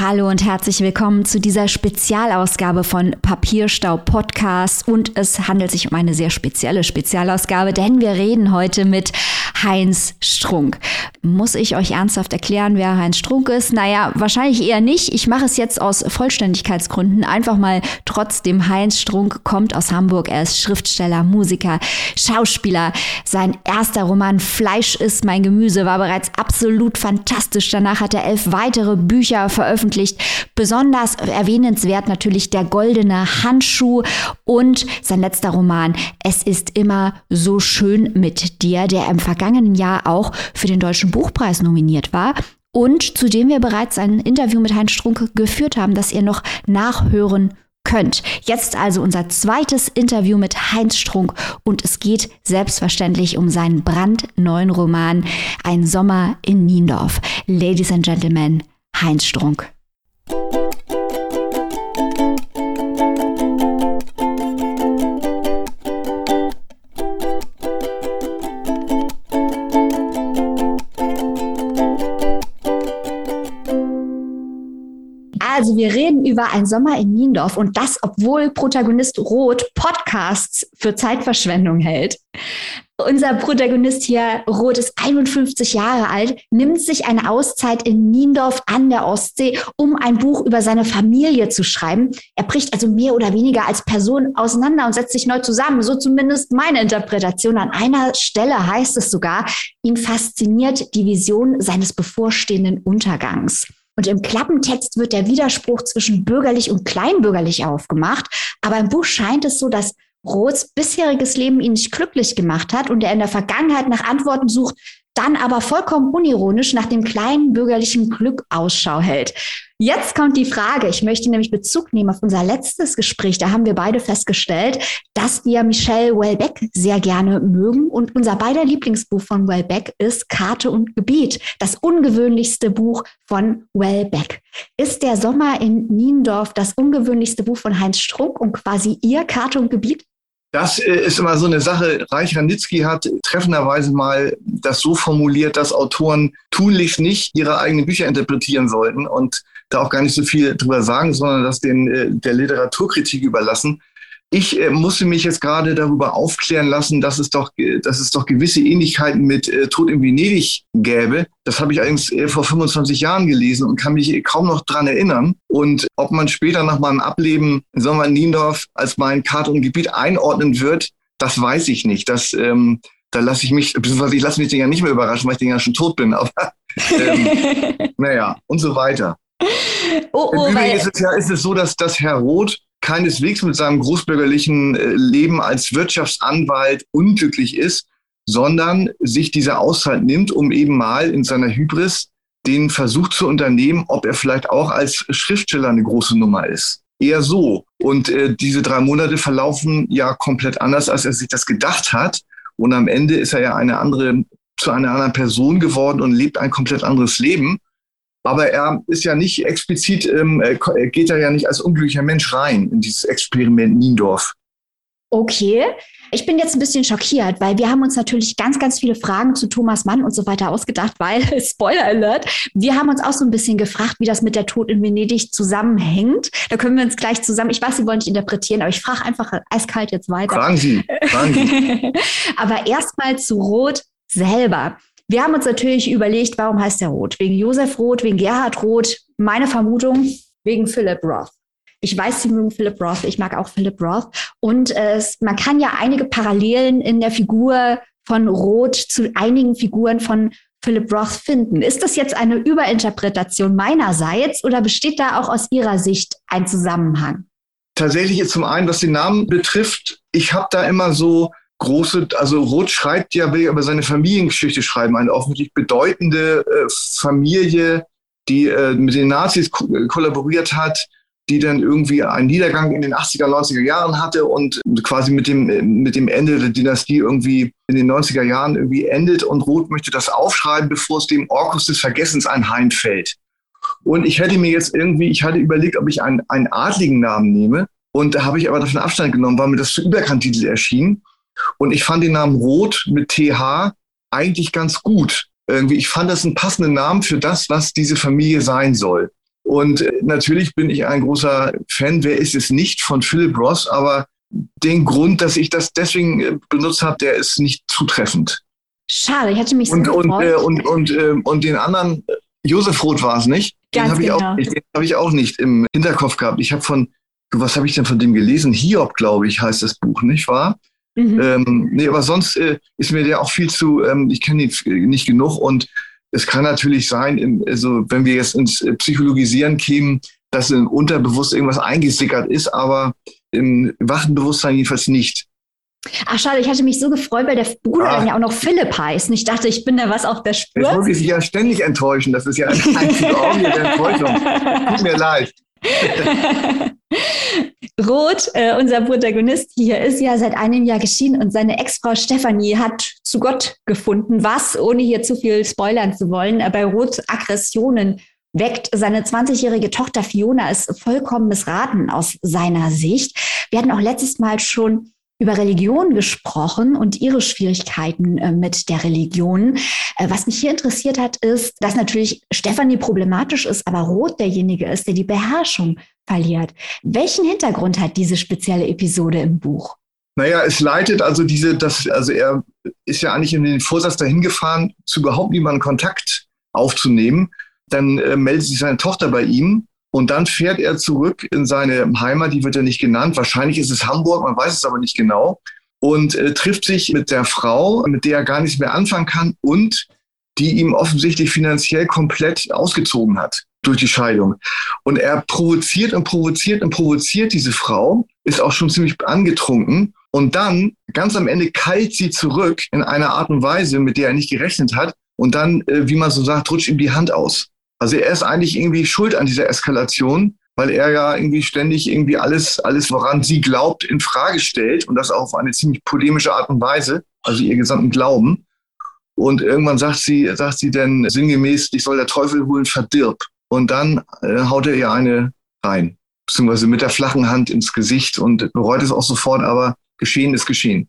Hallo und herzlich willkommen zu dieser Spezialausgabe von Papierstau Podcast. Und es handelt sich um eine sehr spezielle Spezialausgabe, denn wir reden heute mit Heinz Strunk. Muss ich euch ernsthaft erklären, wer Heinz Strunk ist? Naja, wahrscheinlich eher nicht. Ich mache es jetzt aus Vollständigkeitsgründen einfach mal trotzdem. Heinz Strunk kommt aus Hamburg. Er ist Schriftsteller, Musiker, Schauspieler. Sein erster Roman Fleisch ist mein Gemüse war bereits absolut fantastisch. Danach hat er elf weitere Bücher veröffentlicht. Besonders erwähnenswert natürlich Der goldene Handschuh und sein letzter Roman Es ist immer so schön mit dir, der im vergangenen Jahr auch für den Deutschen Buchpreis nominiert war und zu dem wir bereits ein Interview mit Heinz Strunke geführt haben, das ihr noch nachhören könnt. Jetzt also unser zweites Interview mit Heinz Strunk und es geht selbstverständlich um seinen brandneuen Roman Ein Sommer in Niendorf. Ladies and Gentlemen, Heinz Strunk. Also wir reden über ein Sommer in Niendorf und das, obwohl Protagonist Roth Podcasts für Zeitverschwendung hält. Unser Protagonist hier, Roth, ist 51 Jahre alt, nimmt sich eine Auszeit in Niendorf an der Ostsee, um ein Buch über seine Familie zu schreiben. Er bricht also mehr oder weniger als Person auseinander und setzt sich neu zusammen. So zumindest meine Interpretation. An einer Stelle heißt es sogar, ihn fasziniert die Vision seines bevorstehenden Untergangs. Und im Klappentext wird der Widerspruch zwischen bürgerlich und kleinbürgerlich aufgemacht. Aber im Buch scheint es so, dass Roths bisheriges Leben ihn nicht glücklich gemacht hat und er in der Vergangenheit nach Antworten sucht, dann aber vollkommen unironisch nach dem kleinen bürgerlichen Glück Ausschau hält. Jetzt kommt die Frage, ich möchte nämlich Bezug nehmen auf unser letztes Gespräch. Da haben wir beide festgestellt, dass wir Michelle Welbeck sehr gerne mögen. Und unser beider Lieblingsbuch von Welbeck ist Karte und Gebiet, das ungewöhnlichste Buch von Welbeck. Ist der Sommer in Niendorf das ungewöhnlichste Buch von Heinz Strunk und quasi ihr Karte und Gebiet? Das äh, ist immer so eine Sache. Reich Ranitzky hat treffenderweise mal das so formuliert, dass Autoren tunlichst nicht ihre eigenen Bücher interpretieren sollten und da auch gar nicht so viel drüber sagen, sondern das den, äh, der Literaturkritik überlassen. Ich äh, musste mich jetzt gerade darüber aufklären lassen, dass es doch, äh, dass es doch gewisse Ähnlichkeiten mit äh, Tod in Venedig gäbe. Das habe ich allerdings äh, vor 25 Jahren gelesen und kann mich kaum noch dran erinnern. Und ob man später nach meinem Ableben in Sommer in Niendorf als mein Kartongebiet einordnen wird, das weiß ich nicht. Das, ähm, da lasse ich mich, beziehungsweise ich lasse mich den ja nicht mehr überraschen, weil ich den ja schon tot bin. Aber ähm, naja, und so weiter. Oh, oh, Im Übrigen ist es ja ist es so, dass, dass Herr Roth keineswegs mit seinem großbürgerlichen äh, Leben als Wirtschaftsanwalt unglücklich ist, sondern sich diese Auszeit nimmt, um eben mal in seiner Hybris den Versuch zu unternehmen, ob er vielleicht auch als Schriftsteller eine große Nummer ist. Eher so. Und äh, diese drei Monate verlaufen ja komplett anders, als er sich das gedacht hat. Und am Ende ist er ja eine andere, zu einer anderen Person geworden und lebt ein komplett anderes Leben. Aber er ist ja nicht explizit, ähm, er geht da ja nicht als unglücklicher Mensch rein in dieses Experiment Niendorf. Okay. Ich bin jetzt ein bisschen schockiert, weil wir haben uns natürlich ganz, ganz viele Fragen zu Thomas Mann und so weiter ausgedacht, weil, Spoiler Alert, wir haben uns auch so ein bisschen gefragt, wie das mit der Tod in Venedig zusammenhängt. Da können wir uns gleich zusammen, ich weiß, Sie wollen nicht interpretieren, aber ich frage einfach eiskalt jetzt weiter. Fragen Sie. Fragen Sie. aber erstmal zu Rot selber. Wir haben uns natürlich überlegt, warum heißt der Roth? Wegen Josef Roth, wegen Gerhard Roth. Meine Vermutung, wegen Philip Roth. Ich weiß, Sie mögen Philip Roth, ich mag auch Philip Roth. Und äh, man kann ja einige Parallelen in der Figur von Roth zu einigen Figuren von Philip Roth finden. Ist das jetzt eine Überinterpretation meinerseits oder besteht da auch aus Ihrer Sicht ein Zusammenhang? Tatsächlich ist zum einen, was den Namen betrifft, ich habe da immer so große, also Roth schreibt ja, will über seine Familiengeschichte schreiben, eine offensichtlich bedeutende äh, Familie, die äh, mit den Nazis ko kollaboriert hat, die dann irgendwie einen Niedergang in den 80er, 90er Jahren hatte und quasi mit dem, mit dem Ende der Dynastie irgendwie in den 90er Jahren irgendwie endet und Roth möchte das aufschreiben, bevor es dem Orkus des Vergessens einheimfällt. Und ich hätte mir jetzt irgendwie, ich hatte überlegt, ob ich einen, einen adligen Namen nehme. Und da habe ich aber davon Abstand genommen, weil mir das zu Überkantititel erschien. Und ich fand den Namen Rot mit TH eigentlich ganz gut. Irgendwie, ich fand das einen passenden Namen für das, was diese Familie sein soll. Und äh, natürlich bin ich ein großer Fan, wer ist es nicht, von Philip Ross, aber den Grund, dass ich das deswegen äh, benutzt habe, der ist nicht zutreffend. Schade, ich hatte mich so und, und, äh, und, und, äh, und den anderen, Josef Roth war es nicht, den habe ich, genau. auch nicht- den hab ich auch nicht im Hinterkopf gehabt. Ich habe von, was habe ich denn von dem gelesen? Hiob, glaube ich, heißt das Buch, nicht wahr? Mhm. Ähm, nee, aber sonst äh, ist mir der auch viel zu, ähm, ich kenne ihn f- nicht genug und es kann natürlich sein, im, also wenn wir jetzt ins äh, Psychologisieren kämen, dass im Unterbewusst irgendwas eingesickert ist, aber im wachen Bewusstsein jedenfalls nicht. Ach schade, ich hatte mich so gefreut, weil der Bruder Ah. dann ja auch noch Philipp heißt. Und ich dachte, ich bin da was auf der Spur. muss ich sich ja ständig enttäuschen. Das ist ja eine einzige Augen der Enttäuschung. Tut mir leid. Roth, äh, unser Protagonist hier, ist ja seit einem Jahr geschieden und seine Ex-Frau Stefanie hat zu Gott gefunden, was, ohne hier zu viel spoilern zu wollen, äh, bei Roth Aggressionen weckt. Seine 20-jährige Tochter Fiona ist vollkommen missraten aus seiner Sicht. Wir hatten auch letztes Mal schon über Religion gesprochen und ihre Schwierigkeiten äh, mit der Religion. Äh, was mich hier interessiert hat, ist, dass natürlich Stefanie problematisch ist, aber Roth derjenige ist, der die Beherrschung verliert. Welchen Hintergrund hat diese spezielle Episode im Buch? Naja, es leitet also diese, das, also er ist ja eigentlich in den Vorsatz dahin gefahren, zu überhaupt niemandem Kontakt aufzunehmen. Dann äh, meldet sich seine Tochter bei ihm und dann fährt er zurück in seine Heimat, die wird ja nicht genannt. Wahrscheinlich ist es Hamburg, man weiß es aber nicht genau. Und äh, trifft sich mit der Frau, mit der er gar nichts mehr anfangen kann und die ihm offensichtlich finanziell komplett ausgezogen hat durch die Scheidung. Und er provoziert und provoziert und provoziert diese Frau, ist auch schon ziemlich angetrunken. Und dann, ganz am Ende, keilt sie zurück in einer Art und Weise, mit der er nicht gerechnet hat. Und dann, äh, wie man so sagt, rutscht ihm die Hand aus. Also er ist eigentlich irgendwie schuld an dieser Eskalation, weil er ja irgendwie ständig irgendwie alles, alles, woran sie glaubt, in Frage stellt und das auch auf eine ziemlich polemische Art und Weise, also ihr gesamten Glauben. Und irgendwann sagt sie, sagt sie dann sinngemäß, dich soll der Teufel holen, verdirb. Und dann äh, haut er ihr eine rein, beziehungsweise mit der flachen Hand ins Gesicht und bereut es auch sofort, aber geschehen ist geschehen.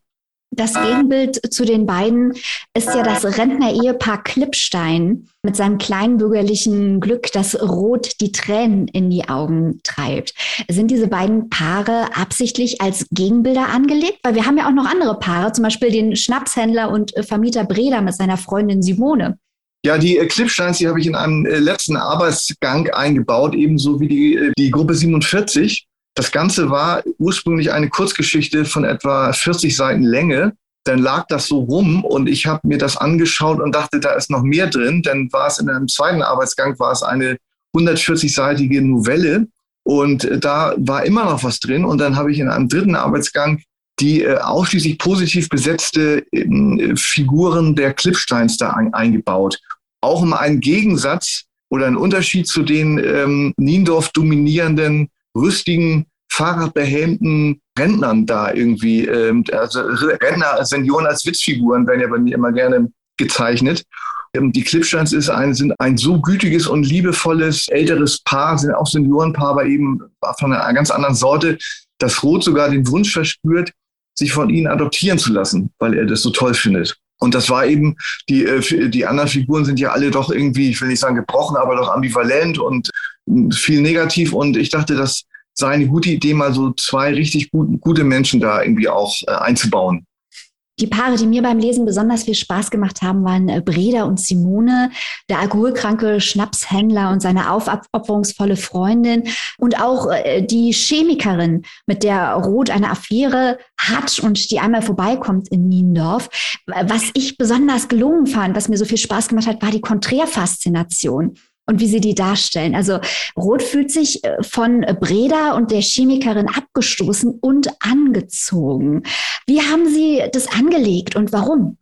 Das Gegenbild zu den beiden ist ja das Rentner-Ehepaar Klippstein mit seinem kleinbürgerlichen Glück, das Rot die Tränen in die Augen treibt. Sind diese beiden Paare absichtlich als Gegenbilder angelegt? Weil wir haben ja auch noch andere Paare, zum Beispiel den Schnapshändler und äh, Vermieter Breda mit seiner Freundin Simone. Ja, die äh, Clipsteins, die habe ich in einem äh, letzten Arbeitsgang eingebaut, ebenso wie die, äh, die Gruppe 47. Das Ganze war ursprünglich eine Kurzgeschichte von etwa 40 Seiten Länge. Dann lag das so rum und ich habe mir das angeschaut und dachte, da ist noch mehr drin. Dann war es in einem zweiten Arbeitsgang, war es eine 140-seitige Novelle und da war immer noch was drin. Und dann habe ich in einem dritten Arbeitsgang die äh, ausschließlich positiv besetzte äh, Figuren der Clipsteins da ein, eingebaut. Auch um einen Gegensatz oder einen Unterschied zu den ähm, Niendorf dominierenden, rüstigen, fahrradbehelmten Rentnern da irgendwie. Ähm, also Rentner, Senioren als Witzfiguren werden ja bei mir immer gerne gezeichnet. Ähm, Die Clipsteins ist ein, sind ein so gütiges und liebevolles älteres Paar, sind auch Seniorenpaar, aber eben von einer ganz anderen Sorte, dass Roth sogar den Wunsch verspürt, sich von ihnen adoptieren zu lassen, weil er das so toll findet. Und das war eben, die, äh, die anderen Figuren sind ja alle doch irgendwie, ich will nicht sagen gebrochen, aber doch ambivalent und mh, viel negativ. Und ich dachte, das sei eine gute Idee, mal so zwei richtig gut, gute Menschen da irgendwie auch äh, einzubauen. Die Paare, die mir beim Lesen besonders viel Spaß gemacht haben, waren äh, Breda und Simone, der alkoholkranke Schnapshändler und seine aufopferungsvolle Freundin und auch äh, die Chemikerin, mit der Roth eine Affäre hat und die einmal vorbeikommt in Niendorf. Was ich besonders gelungen fand, was mir so viel Spaß gemacht hat, war die Konträrfaszination und wie sie die darstellen. Also Roth fühlt sich äh, von Breda und der Chemikerin abgestoßen und angezogen. Wie haben Sie das angelegt und warum?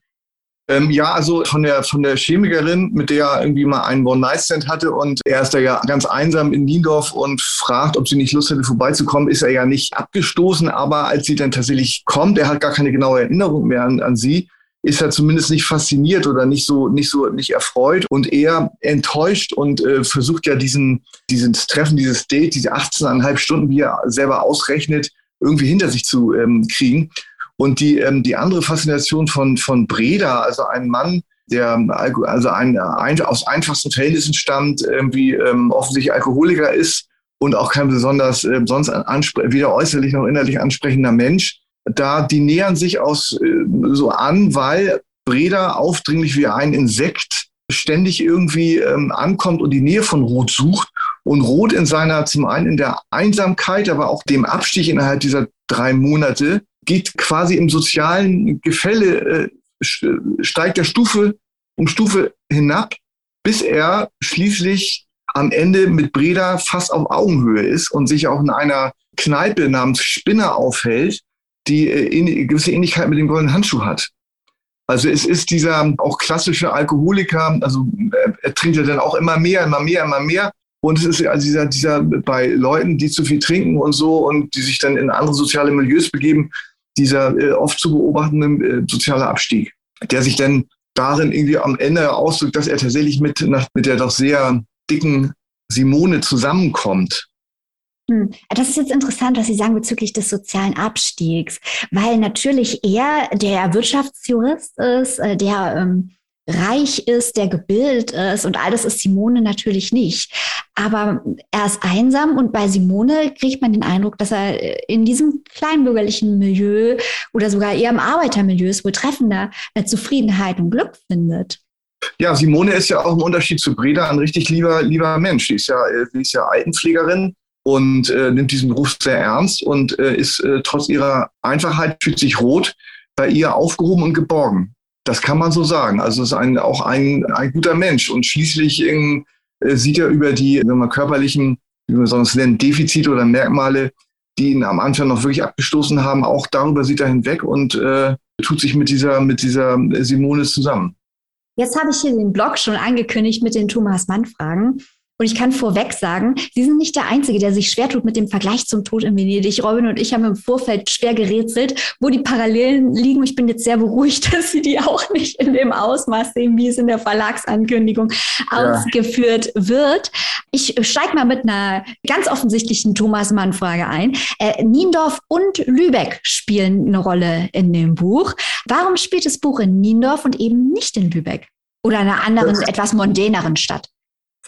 Ähm, ja, also von der, von der Chemikerin, mit der er irgendwie mal einen One-Night-Stand hatte und er ist da ja ganz einsam in Niendorf und fragt, ob sie nicht Lust hätte, vorbeizukommen, ist er ja nicht abgestoßen, aber als sie dann tatsächlich kommt, er hat gar keine genaue Erinnerung mehr an, an sie, ist er zumindest nicht fasziniert oder nicht so, nicht so, nicht erfreut und eher enttäuscht und äh, versucht ja diesen, dieses Treffen, dieses Date, diese 18,5 Stunden, wie er selber ausrechnet, irgendwie hinter sich zu ähm, kriegen. Und die, ähm, die andere Faszination von, von Breda, also ein Mann, der also ein, ein, aus einfachsten Verhältnissen stammt, irgendwie ähm, offensichtlich Alkoholiker ist und auch kein besonders äh, sonst weder äußerlich noch innerlich ansprechender Mensch. Da die nähern sich aus äh, so an, weil Breda aufdringlich wie ein Insekt ständig irgendwie ähm, ankommt und die Nähe von Rot sucht und Rot in seiner zum einen in der Einsamkeit, aber auch dem Abstich innerhalb dieser drei Monate geht quasi im sozialen Gefälle äh, steigt er Stufe um Stufe hinab, bis er schließlich am Ende mit Breda fast auf Augenhöhe ist und sich auch in einer Kneipe namens Spinner aufhält, die äh, gewisse Ähnlichkeit mit dem goldenen Handschuh hat. Also es ist dieser auch klassische Alkoholiker, also er, er trinkt ja dann auch immer mehr, immer mehr, immer mehr. Und es ist also dieser, dieser bei Leuten, die zu viel trinken und so und die sich dann in andere soziale Milieus begeben, dieser äh, oft zu beobachtende äh, soziale Abstieg, der sich dann darin irgendwie am Ende ausdrückt, dass er tatsächlich mit, mit der doch sehr dicken Simone zusammenkommt. Hm. Das ist jetzt interessant, was Sie sagen bezüglich des sozialen Abstiegs, weil natürlich er der Wirtschaftsjurist ist, äh, der ähm, reich ist, der gebildet ist und all das ist Simone natürlich nicht. Aber er ist einsam und bei Simone kriegt man den Eindruck, dass er in diesem kleinbürgerlichen Milieu oder sogar eher im Arbeitermilieu ist, wohl treffender Zufriedenheit und Glück findet. Ja, Simone ist ja auch im Unterschied zu Breda ein richtig lieber, lieber Mensch. Die ist ja, die ist ja Altenpflegerin und äh, nimmt diesen Beruf sehr ernst und äh, ist äh, trotz ihrer Einfachheit fühlt sich rot bei ihr aufgehoben und geborgen. Das kann man so sagen. Also ist ein, auch ein, ein guter Mensch. Und schließlich in, äh, sieht er über die wenn man körperlichen, wie man sonst nennen, Defizite oder Merkmale, die ihn am Anfang noch wirklich abgestoßen haben, auch darüber sieht er hinweg und äh, tut sich mit dieser, mit dieser Simone zusammen. Jetzt habe ich hier den Blog schon angekündigt mit den Thomas Mann-Fragen. Und ich kann vorweg sagen, Sie sind nicht der Einzige, der sich schwer tut mit dem Vergleich zum Tod in Venedig. Robin und ich haben im Vorfeld schwer gerätselt, wo die Parallelen liegen. Ich bin jetzt sehr beruhigt, dass Sie die auch nicht in dem Ausmaß sehen, wie es in der Verlagsankündigung ja. ausgeführt wird. Ich steige mal mit einer ganz offensichtlichen Thomas Mann-Frage ein. Äh, Niendorf und Lübeck spielen eine Rolle in dem Buch. Warum spielt das Buch in Niendorf und eben nicht in Lübeck? Oder einer anderen, etwas mondäneren Stadt?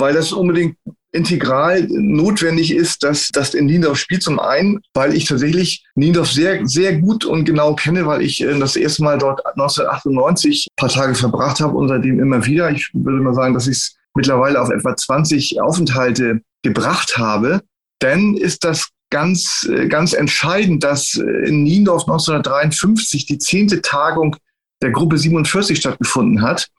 Weil das unbedingt integral notwendig ist, dass das in Niendorf spielt. Zum einen, weil ich tatsächlich Niendorf sehr, sehr gut und genau kenne, weil ich äh, das erste Mal dort 1998 ein paar Tage verbracht habe und seitdem immer wieder. Ich würde mal sagen, dass ich es mittlerweile auf etwa 20 Aufenthalte gebracht habe. Denn ist das ganz, äh, ganz entscheidend, dass äh, in Niendorf 1953 die zehnte Tagung der Gruppe 47 stattgefunden hat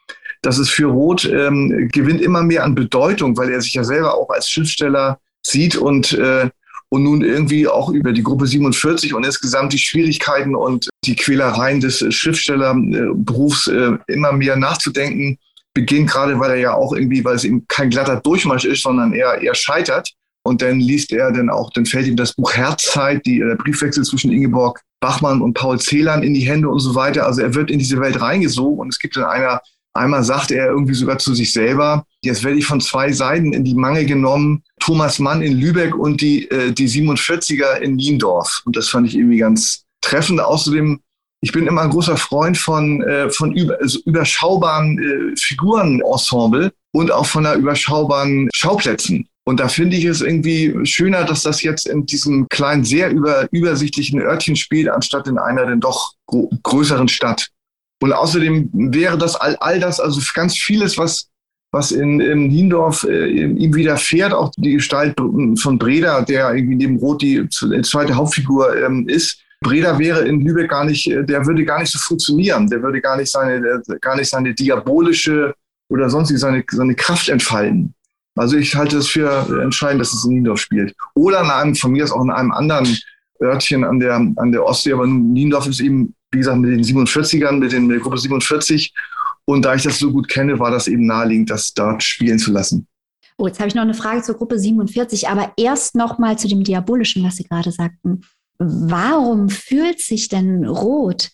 dass es für Roth ähm, gewinnt immer mehr an Bedeutung, weil er sich ja selber auch als Schriftsteller sieht und, äh, und nun irgendwie auch über die Gruppe 47 und insgesamt die Schwierigkeiten und die Quälereien des Schriftstellerberufs äh, immer mehr nachzudenken beginnt, gerade weil er ja auch irgendwie, weil es ihm kein glatter Durchmarsch ist, sondern er, er scheitert. Und dann liest er dann auch, dann fällt ihm das Buch Herzzeit, die, der Briefwechsel zwischen Ingeborg Bachmann und Paul Celan in die Hände und so weiter. Also er wird in diese Welt reingesogen und es gibt dann einer Einmal sagt er irgendwie sogar zu sich selber, jetzt werde ich von zwei Seiten in die Mangel genommen, Thomas Mann in Lübeck und die, äh, die 47er in Niendorf. Und das fand ich irgendwie ganz treffend. Außerdem, ich bin immer ein großer Freund von, äh, von über, also überschaubaren äh, Figurenensemble und auch von der überschaubaren Schauplätzen. Und da finde ich es irgendwie schöner, dass das jetzt in diesem kleinen, sehr über, übersichtlichen Örtchen spielt, anstatt in einer denn doch größeren Stadt. Und außerdem wäre das all, all das, also ganz vieles, was, was in, in Niendorf äh, ihm widerfährt, auch die Gestalt von Breda, der irgendwie neben Roth die zweite Hauptfigur ähm, ist. Breda wäre in Lübeck gar nicht, äh, der würde gar nicht so funktionieren. Der würde gar nicht seine, gar nicht seine diabolische oder sonstige seine, seine Kraft entfalten. Also ich halte es für entscheidend, dass es in Niendorf spielt. Oder in einem, von mir aus auch in einem anderen Örtchen an der, an der Ostsee, aber Niendorf ist eben wie gesagt, mit den 47ern, mit, den, mit der Gruppe 47. Und da ich das so gut kenne, war das eben naheliegend, das dort spielen zu lassen. Oh, jetzt habe ich noch eine Frage zur Gruppe 47, aber erst noch mal zu dem Diabolischen, was Sie gerade sagten. Warum fühlt sich denn Rot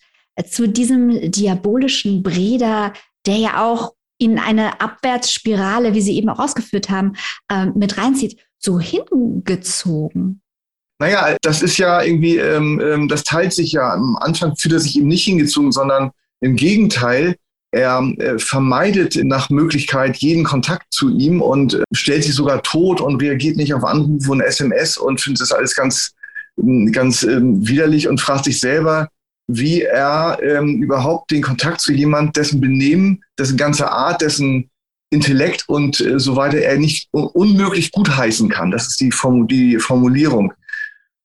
zu diesem diabolischen Breda, der ja auch in eine Abwärtsspirale, wie Sie eben auch ausgeführt haben, äh, mit reinzieht, so hingezogen? Naja, das ist ja irgendwie, ähm, ähm, das teilt sich ja. Am Anfang fühlt er sich eben nicht hingezogen, sondern im Gegenteil Er äh, vermeidet nach Möglichkeit jeden Kontakt zu ihm und äh, stellt sich sogar tot und reagiert nicht auf Anrufe und SMS und findet das alles ganz, ganz ähm, widerlich und fragt sich selber, wie er ähm, überhaupt den Kontakt zu jemand, dessen Benehmen, dessen ganze Art, dessen Intellekt und äh, so weiter er nicht unmöglich gutheißen kann. Das ist die, Form die Formulierung.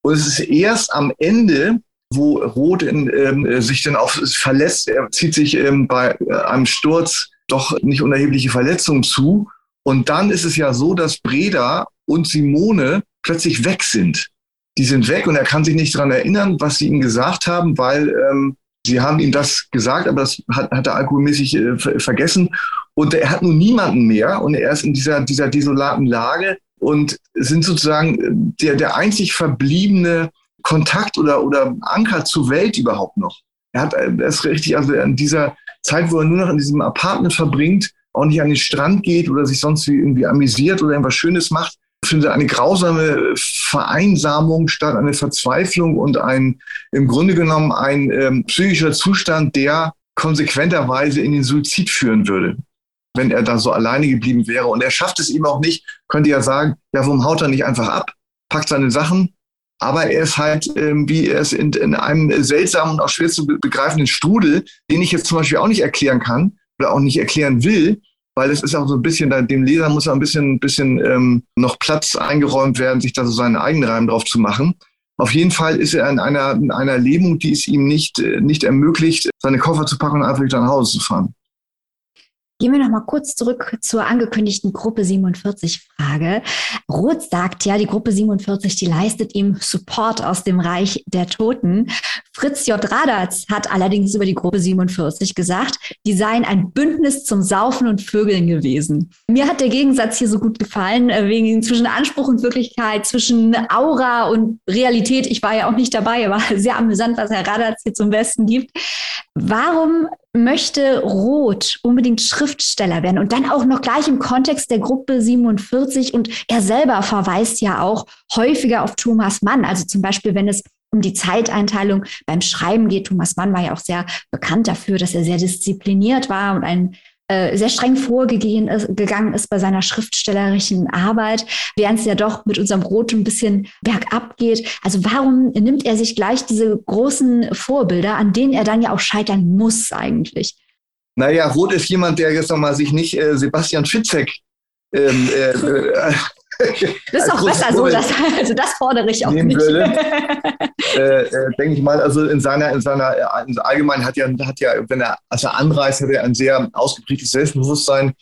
Und es ist erst am Ende, wo Roth in, ähm, sich dann auch verletzt, er zieht sich ähm, bei äh, einem Sturz doch nicht unerhebliche Verletzungen zu. Und dann ist es ja so, dass Breda und Simone plötzlich weg sind die sind weg und er kann sich nicht daran erinnern, was sie ihm gesagt haben, weil ähm, sie haben ihm das gesagt, aber das hat, hat er alkoholmäßig äh, vergessen. Und er hat nun niemanden mehr und er ist in dieser, dieser desolaten Lage und sind sozusagen äh, der, der einzig verbliebene Kontakt oder, oder Anker zur Welt überhaupt noch. Er hat äh, er ist richtig, also in dieser Zeit, wo er nur noch in diesem Apartment verbringt, auch nicht an den Strand geht oder sich sonst irgendwie amüsiert oder irgendwas Schönes macht, finde eine grausame Vereinsamung statt eine Verzweiflung und ein im Grunde genommen ein ähm, psychischer Zustand, der konsequenterweise in den Suizid führen würde, wenn er da so alleine geblieben wäre. Und er schafft es eben auch nicht, könnte ja sagen, ja, warum haut er nicht einfach ab, packt seine Sachen, aber er ist halt, ähm, wie er ist in, in einem seltsamen und auch schwer zu begreifenden Strudel, den ich jetzt zum Beispiel auch nicht erklären kann oder auch nicht erklären will, weil es ist auch so ein bisschen, dem Leser muss auch ein bisschen, bisschen ähm, noch Platz eingeräumt werden, sich da so seinen eigenen Reim drauf zu machen. Auf jeden Fall ist er in einer, in einer Lähmung, die es ihm nicht, äh, nicht ermöglicht, seine Koffer zu packen und einfach wieder nach Hause zu fahren. Gehen wir noch mal kurz zurück zur angekündigten Gruppe 47 Frage. Roth sagt ja, die Gruppe 47, die leistet ihm Support aus dem Reich der Toten. Fritz J. Radatz hat allerdings über die Gruppe 47 gesagt, die seien ein Bündnis zum Saufen und Vögeln gewesen. Mir hat der Gegensatz hier so gut gefallen, äh, wegen zwischen Anspruch und Wirklichkeit, zwischen Aura und Realität. Ich war ja auch nicht dabei, aber sehr amüsant, was Herr Radatz hier zum Besten gibt. Warum möchte Roth unbedingt Schriftsteller werden und dann auch noch gleich im Kontext der Gruppe 47 und er selber verweist ja auch häufiger auf Thomas Mann, also zum Beispiel, wenn es um die Zeiteinteilung beim Schreiben geht. Thomas Mann war ja auch sehr bekannt dafür, dass er sehr diszipliniert war und ein äh, sehr streng vorgegangen ist, gegangen ist bei seiner schriftstellerischen Arbeit, während es ja doch mit unserem Brot ein bisschen bergab geht. Also warum nimmt er sich gleich diese großen Vorbilder, an denen er dann ja auch scheitern muss eigentlich? Naja, Roth ist jemand, der jetzt nochmal sich nicht äh, Sebastian Fitzek ähm, äh, äh das ist auch besser so, das, also das fordere ich auch nicht. Äh, äh, denke ich mal, also in seiner, in seiner, in allgemein hat ja, hat ja, wenn er, als er anreist, hat er ein sehr ausgeprägtes Selbstbewusstsein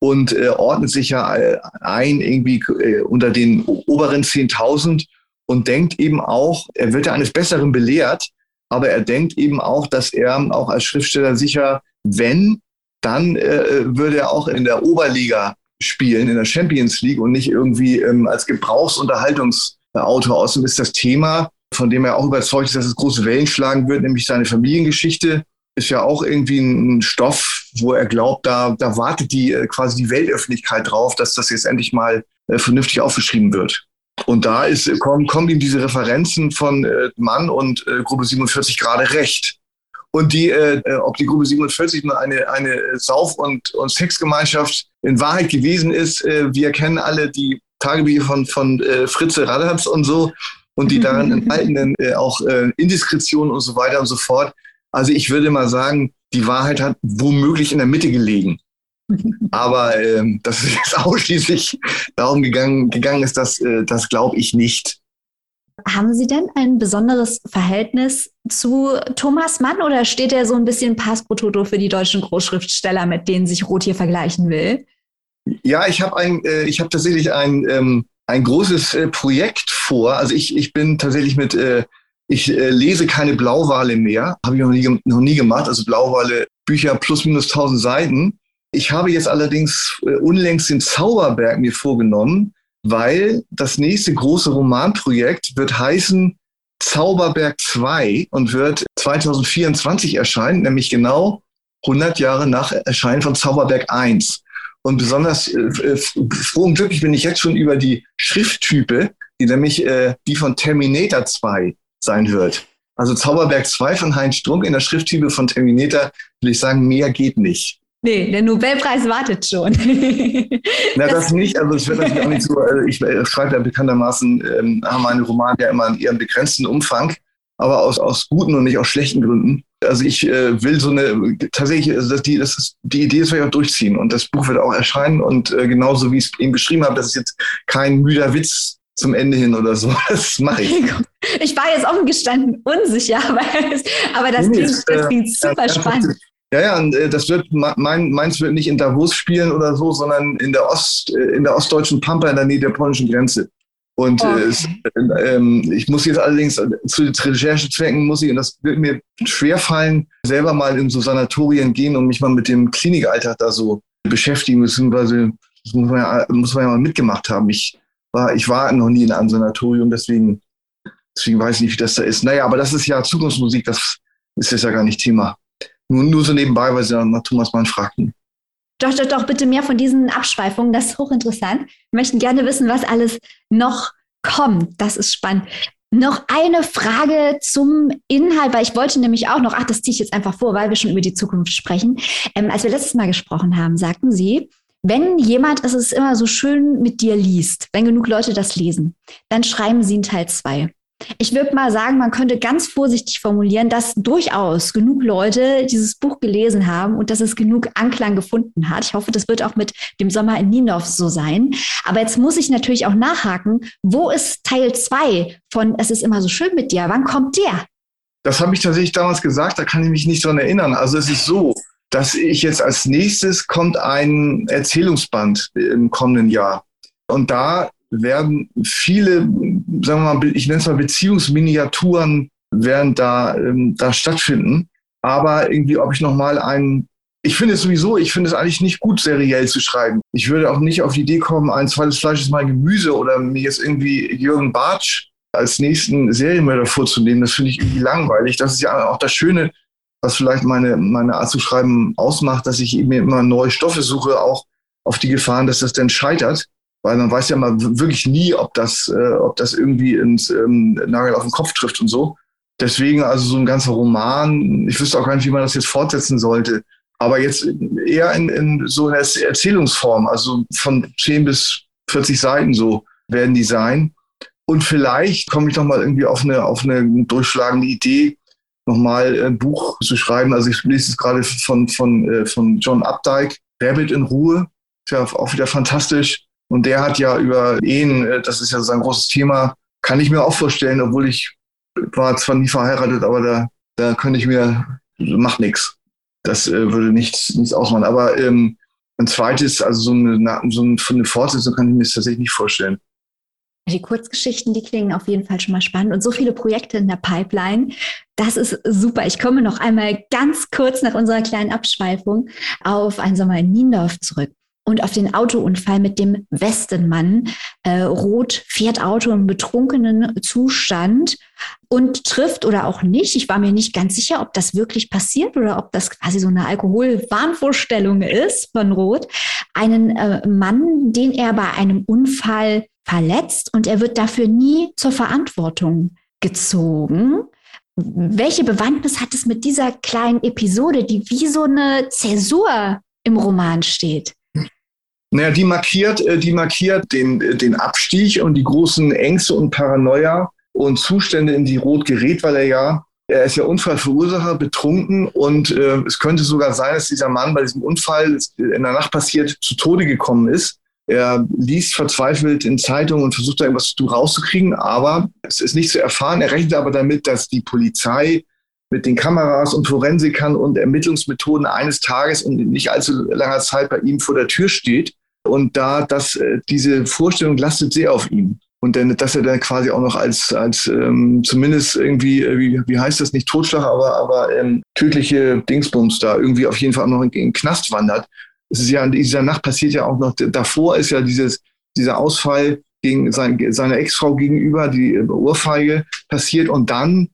und äh, ordnet sich ja äh, ein irgendwie äh, unter den oberen 10.000 und denkt eben auch, er wird ja eines Besseren belehrt, aber er denkt eben auch, dass er auch als Schriftsteller sicher, wenn, dann äh, würde er auch in der Oberliga spielen in der Champions League und nicht irgendwie ähm, als Gebrauchsunterhaltungsautor. Außerdem ist das Thema, von dem er auch überzeugt ist, dass es große Wellen schlagen wird, nämlich seine Familiengeschichte, ist ja auch irgendwie ein Stoff, wo er glaubt, da, da wartet die äh, quasi die Weltöffentlichkeit drauf, dass das jetzt endlich mal äh, vernünftig aufgeschrieben wird. Und da ist, kommen, kommen ihm diese Referenzen von äh, Mann und äh, Gruppe 47 gerade recht. Und die, äh, äh, ob die Gruppe 47 nur eine, eine Sauf- und, und Sexgemeinschaft in Wahrheit gewesen ist, äh, wir kennen alle die Tagebücher von, von äh, Fritze Radatz und so und die darin enthaltenen äh, auch äh, Indiskretionen und so weiter und so fort. Also ich würde mal sagen, die Wahrheit hat womöglich in der Mitte gelegen. Aber ähm, dass es jetzt ausschließlich darum gegangen, gegangen ist, das, äh, das glaube ich nicht. Haben Sie denn ein besonderes Verhältnis zu Thomas Mann oder steht er so ein bisschen Pass für die deutschen Großschriftsteller, mit denen sich Roth hier vergleichen will? Ja, ich habe äh, ich tatsächlich ein, ähm, ein großes äh, Projekt vor. Also ich, ich bin tatsächlich mit, äh, ich äh, lese keine Blauwale mehr, habe ich noch nie, noch nie gemacht. Also Blauwale Bücher plus minus 1000 Seiten. Ich habe jetzt allerdings äh, unlängst den Zauberberg mir vorgenommen weil das nächste große Romanprojekt wird heißen Zauberberg 2 und wird 2024 erscheinen, nämlich genau 100 Jahre nach Erscheinen von Zauberberg 1. Und besonders äh, froh und glücklich bin ich jetzt schon über die Schrifttype, die nämlich äh, die von Terminator 2 sein wird. Also Zauberberg 2 von Heinz Strunk in der Schrifttype von Terminator, will ich sagen, mehr geht nicht. Nee, der Nobelpreis wartet schon. Na, das, das nicht. Also wird natürlich auch nicht so. Also ich äh, schreibe ja bekanntermaßen, ähm, haben meine Romane ja immer in ihrem begrenzten Umfang, aber aus, aus guten und nicht aus schlechten Gründen. Also ich äh, will so eine, tatsächlich, also das, die, das ist, die Idee ist vielleicht auch durchziehen und das Buch wird auch erscheinen und äh, genauso wie ich es eben beschrieben habe, das ist jetzt kein müder Witz zum Ende hin oder so. Das mache ich. Ich war jetzt offen gestanden unsicher, aber, aber das, nee, klingt, das klingt super äh, spannend. Ja, ja, und äh, das wird, mein, meins wird nicht in Davos spielen oder so, sondern in der Ost, äh, in der ostdeutschen Pampa in der Nähe der polnischen Grenze. Und äh, okay. äh, es, ähm, ich muss jetzt allerdings äh, zu den Recherchezwecken muss ich, und das wird mir schwer fallen, selber mal in so Sanatorien gehen und mich mal mit dem Klinikalltag da so beschäftigen, beziehungsweise das muss man ja, muss man ja mal mitgemacht haben. Ich war, ich war noch nie in einem Sanatorium, deswegen, deswegen weiß ich nicht, wie das da ist. Naja, aber das ist ja Zukunftsmusik, das ist jetzt ja gar nicht Thema. Nur, nur so nebenbei, weil sie dann nach Thomas Mann fragten. Doch, doch, doch, bitte mehr von diesen Abschweifungen. Das ist hochinteressant. Wir möchten gerne wissen, was alles noch kommt. Das ist spannend. Noch eine Frage zum Inhalt, weil ich wollte nämlich auch noch, ach, das ziehe ich jetzt einfach vor, weil wir schon über die Zukunft sprechen. Ähm, als wir letztes Mal gesprochen haben, sagten Sie, wenn jemand, es ist immer so schön mit dir liest, wenn genug Leute das lesen, dann schreiben Sie in Teil 2. Ich würde mal sagen, man könnte ganz vorsichtig formulieren, dass durchaus genug Leute dieses Buch gelesen haben und dass es genug Anklang gefunden hat. Ich hoffe, das wird auch mit dem Sommer in Niendorf so sein. Aber jetzt muss ich natürlich auch nachhaken, wo ist Teil 2 von Es ist immer so schön mit dir? Wann kommt der? Das habe ich tatsächlich damals gesagt, da kann ich mich nicht dran erinnern. Also es ist so, dass ich jetzt als nächstes kommt ein Erzählungsband im kommenden Jahr. Und da werden viele, sagen wir mal, ich nenne es mal Beziehungsminiaturen, werden da, ähm, da stattfinden. Aber irgendwie, ob ich nochmal einen, ich finde es sowieso, ich finde es eigentlich nicht gut, seriell zu schreiben. Ich würde auch nicht auf die Idee kommen, ein zweites Fleisch ist mein Gemüse oder mir jetzt irgendwie Jürgen Bartsch als nächsten Serienmörder vorzunehmen. Das finde ich irgendwie langweilig. Das ist ja auch das Schöne, was vielleicht meine, meine Art zu schreiben ausmacht, dass ich mir immer neue Stoffe suche, auch auf die Gefahren, dass das dann scheitert weil man weiß ja mal wirklich nie, ob das, äh, ob das irgendwie ins ähm, Nagel auf den Kopf trifft und so. Deswegen also so ein ganzer Roman, ich wüsste auch gar nicht, wie man das jetzt fortsetzen sollte. Aber jetzt eher in, in so einer Erzählungsform, also von 10 bis 40 Seiten so werden die sein. Und vielleicht komme ich noch mal irgendwie auf eine, auf eine durchschlagende Idee, nochmal ein Buch zu schreiben. Also ich lese es gerade von, von, äh, von John Updike, Rabbit in Ruhe. Ist ja auch wieder fantastisch. Und der hat ja über Ehen, äh, das ist ja sein großes Thema, kann ich mir auch vorstellen, obwohl ich war zwar nie verheiratet, aber da, da könnte ich mir, macht nichts. Das äh, würde nichts, nichts ausmachen. Aber ähm, ein zweites, also so eine, so eine Fortsetzung kann ich mir tatsächlich nicht vorstellen. Die Kurzgeschichten, die klingen auf jeden Fall schon mal spannend und so viele Projekte in der Pipeline. Das ist super. Ich komme noch einmal ganz kurz nach unserer kleinen Abschweifung auf einen Sommer in Niendorf zurück und auf den Autounfall mit dem Westenmann. Äh, Rot fährt Auto im betrunkenen Zustand und trifft oder auch nicht. Ich war mir nicht ganz sicher, ob das wirklich passiert oder ob das quasi so eine Alkoholwahnvorstellung ist von Rot. Einen äh, Mann, den er bei einem Unfall verletzt und er wird dafür nie zur Verantwortung gezogen. Welche Bewandtnis hat es mit dieser kleinen Episode, die wie so eine Zäsur im Roman steht? Naja, die markiert, äh, die markiert den, äh, den Abstieg und die großen Ängste und Paranoia und Zustände, in die Rot gerät, weil er ja, er ist ja Unfallverursacher, betrunken und äh, es könnte sogar sein, dass dieser Mann bei diesem Unfall in der Nacht passiert zu Tode gekommen ist. Er liest verzweifelt in Zeitungen und versucht da irgendwas rauszukriegen, aber es ist nicht zu erfahren. Er rechnet aber damit, dass die Polizei mit den Kameras und Forensikern und Ermittlungsmethoden eines Tages und nicht allzu langer Zeit bei ihm vor der Tür steht. Und da das, äh, diese Vorstellung lastet sehr auf ihm. Und dann, dass er dann quasi auch noch als, als ähm, zumindest irgendwie, äh, wie, wie heißt das, nicht Totschlag, aber, aber ähm, tödliche Dingsbums da irgendwie auf jeden Fall noch in, in den Knast wandert. Es ist ja in dieser Nacht passiert ja auch noch, davor ist ja dieses, dieser Ausfall gegen sein, seiner Ex-Frau gegenüber, die äh, Ohrfeige passiert und dann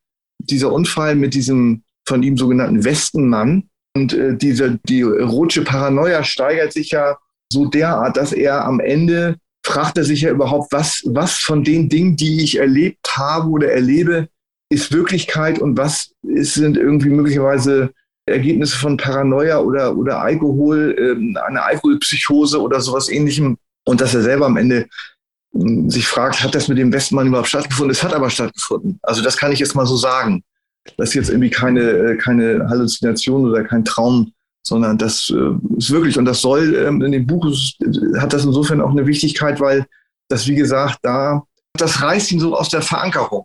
dieser Unfall mit diesem von ihm sogenannten Westenmann. Und äh, diese, die rotsche Paranoia steigert sich ja so derart, dass er am Ende fragt er sich ja überhaupt, was, was von den Dingen, die ich erlebt habe oder erlebe, ist Wirklichkeit und was ist, sind irgendwie möglicherweise Ergebnisse von Paranoia oder, oder Alkohol, äh, eine Alkoholpsychose oder sowas ähnlichem. Und dass er selber am Ende sich fragt, hat das mit dem Westmann überhaupt stattgefunden? Es hat aber stattgefunden. Also das kann ich jetzt mal so sagen. Das ist jetzt irgendwie keine, äh, keine Halluzination oder kein Traum, sondern das äh, ist wirklich, und das soll ähm, in dem Buch, hat das insofern auch eine Wichtigkeit, weil das, wie gesagt, da, das reißt ihn so aus der Verankerung.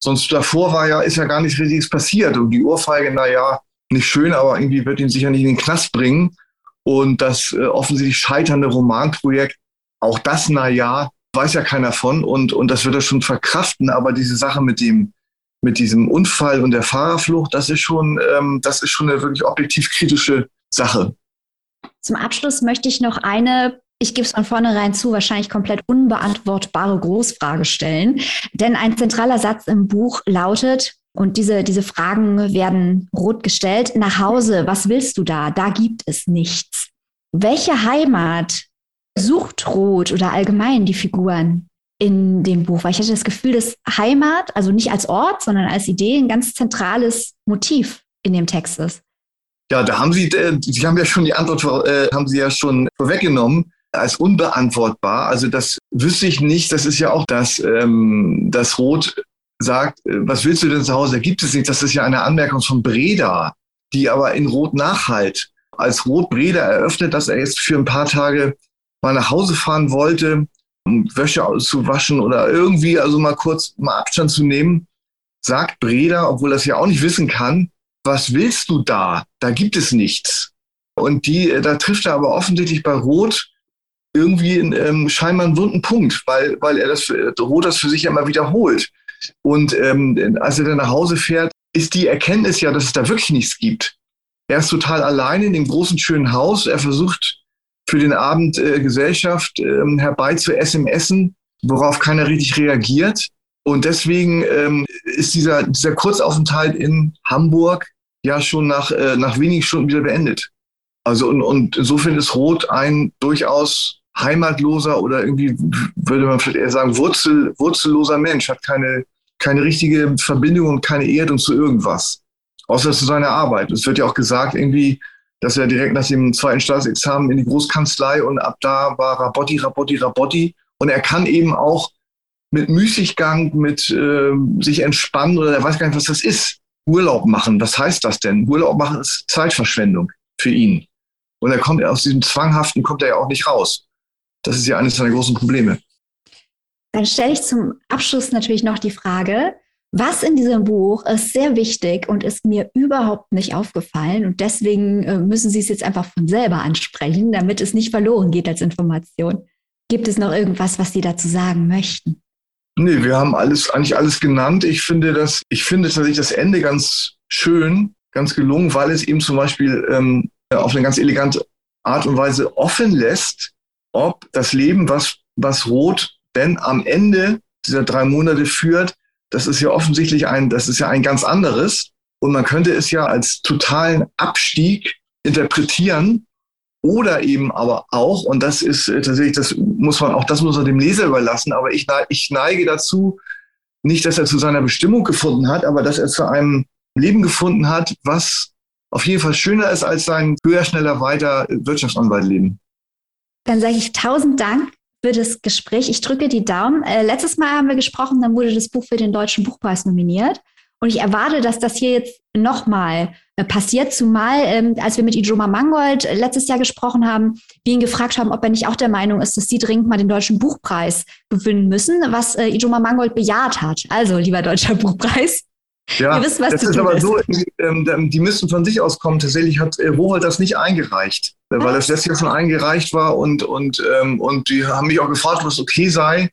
Sonst davor war ja, ist ja gar nichts Richtiges passiert. Und die Ohrfeige, na ja, nicht schön, aber irgendwie wird ihn sicher nicht in den Knast bringen. Und das äh, offensichtlich scheiternde Romanprojekt, auch das, na ja, weiß ja keiner von. Und, und das wird er schon verkraften. Aber diese Sache mit dem, mit diesem Unfall und der Fahrerflucht, das ist schon, ähm, das ist schon eine wirklich objektiv kritische Sache. Zum Abschluss möchte ich noch eine, ich gebe es von vornherein zu, wahrscheinlich komplett unbeantwortbare Großfrage stellen. Denn ein zentraler Satz im Buch lautet, und diese, diese Fragen werden rot gestellt, nach Hause, was willst du da? Da gibt es nichts. Welche Heimat sucht Rot oder allgemein die Figuren? in dem Buch, weil ich hatte das Gefühl, dass Heimat, also nicht als Ort, sondern als Idee, ein ganz zentrales Motiv in dem Text ist. Ja, da haben Sie, äh, Sie haben ja schon die Antwort, äh, haben Sie ja schon vorweggenommen als unbeantwortbar. Also das wüsste ich nicht. Das ist ja auch das, ähm, das Rot sagt, äh, was willst du denn zu Hause? Da gibt es nicht. Das ist ja eine Anmerkung von Breda, die aber in Rot nachhalt. Als Rot Breda eröffnet, dass er jetzt für ein paar Tage mal nach Hause fahren wollte, Wäsche auszuwaschen oder irgendwie also mal kurz mal Abstand zu nehmen, sagt Breda, obwohl er es ja auch nicht wissen kann, was willst du da? Da gibt es nichts. Und die, da trifft er aber offensichtlich bei Rot irgendwie einen, ähm, scheinbar einen wunden Punkt, weil, weil er das Rot das für sich immer wiederholt. Und ähm, als er dann nach Hause fährt, ist die Erkenntnis ja, dass es da wirklich nichts gibt. Er ist total alleine in dem großen, schönen Haus. Er versucht für den Abend äh, Gesellschaft ähm, herbei zu SMSen, worauf keiner richtig reagiert. Und deswegen ähm, ist dieser, dieser Kurzaufenthalt in Hamburg ja schon nach, äh, nach wenigen Stunden wieder beendet. Also und, und insofern ist Rot ein durchaus heimatloser oder irgendwie würde man vielleicht eher sagen wurzel, wurzelloser Mensch, hat keine, keine richtige Verbindung und keine Erdung zu irgendwas, außer zu seiner Arbeit. Es wird ja auch gesagt, irgendwie, dass er direkt nach dem zweiten Staatsexamen in die Großkanzlei und ab da war Rabotti, Rabotti, Rabotti. Und er kann eben auch mit Müßiggang, mit äh, sich entspannen oder er weiß gar nicht, was das ist. Urlaub machen, was heißt das denn? Urlaub machen ist Zeitverschwendung für ihn. Und er kommt aus diesem Zwanghaften, kommt er ja auch nicht raus. Das ist ja eines seiner großen Probleme. Dann stelle ich zum Abschluss natürlich noch die Frage, was in diesem Buch ist sehr wichtig und ist mir überhaupt nicht aufgefallen. Und deswegen äh, müssen Sie es jetzt einfach von selber ansprechen, damit es nicht verloren geht als Information. Gibt es noch irgendwas, was Sie dazu sagen möchten? Nee, wir haben alles, eigentlich alles genannt. Ich finde das, ich finde tatsächlich das Ende ganz schön, ganz gelungen, weil es eben zum Beispiel ähm, auf eine ganz elegante Art und Weise offen lässt, ob das Leben, was, was Rot denn am Ende dieser drei Monate führt, das ist ja offensichtlich ein, das ist ja ein ganz anderes. Und man könnte es ja als totalen Abstieg interpretieren oder eben aber auch, und das ist äh, tatsächlich, das muss man auch, das muss man dem Leser überlassen, aber ich, ich neige dazu, nicht, dass er zu seiner Bestimmung gefunden hat, aber dass er zu einem Leben gefunden hat, was auf jeden Fall schöner ist als sein höher, schneller, weiter Wirtschaftsanwaltleben. Dann sage ich tausend Dank für das Gespräch. Ich drücke die Daumen. Äh, letztes Mal haben wir gesprochen, dann wurde das Buch für den Deutschen Buchpreis nominiert. Und ich erwarte, dass das hier jetzt nochmal äh, passiert, zumal ähm, als wir mit Ijoma Mangold letztes Jahr gesprochen haben, wir ihn gefragt haben, ob er nicht auch der Meinung ist, dass sie dringend mal den Deutschen Buchpreis gewinnen müssen, was äh, Ijoma Mangold bejaht hat. Also, lieber Deutscher Buchpreis, ja, wisst, das ist aber ist. so, ähm, die müssen von sich aus kommen. Tatsächlich hat äh, Rowold das nicht eingereicht, äh, weil das letztes Jahr schon eingereicht war und, und, ähm, und die haben mich auch gefragt, was okay sei.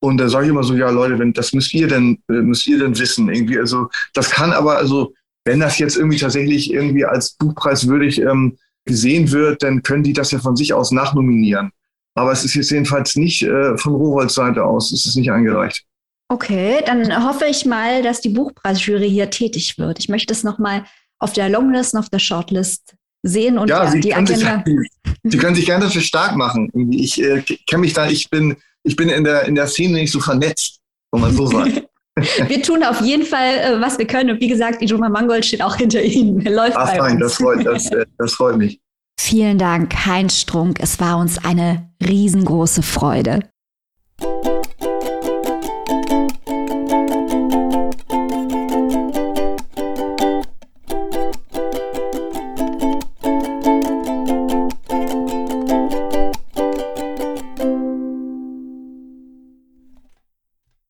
Und da sage ich immer so, ja Leute, wenn, das müsst ihr denn, äh, müsst ihr denn wissen. Irgendwie, also das kann aber, also wenn das jetzt irgendwie tatsächlich irgendwie als buchpreiswürdig ähm, gesehen wird, dann können die das ja von sich aus nachnominieren. Aber es ist jetzt jedenfalls nicht äh, von Roholds Seite aus, es ist nicht eingereicht. Okay, dann hoffe ich mal, dass die Buchpreisjury hier tätig wird. Ich möchte es nochmal auf der Longlist und auf der Shortlist sehen und ja, Sie die Agenda. Sich, Sie können sich gerne dafür stark machen. Ich äh, kenne mich da, ich bin, ich bin in der, in der Szene nicht so vernetzt, wenn man so sagt. wir tun auf jeden Fall, äh, was wir können. Und wie gesagt, Ijoma Mangold steht auch hinter Ihnen. Er läuft Ach, bei fein, uns. Das, freut, das, äh, das freut mich. Vielen Dank, Heinz Strunk. Es war uns eine riesengroße Freude.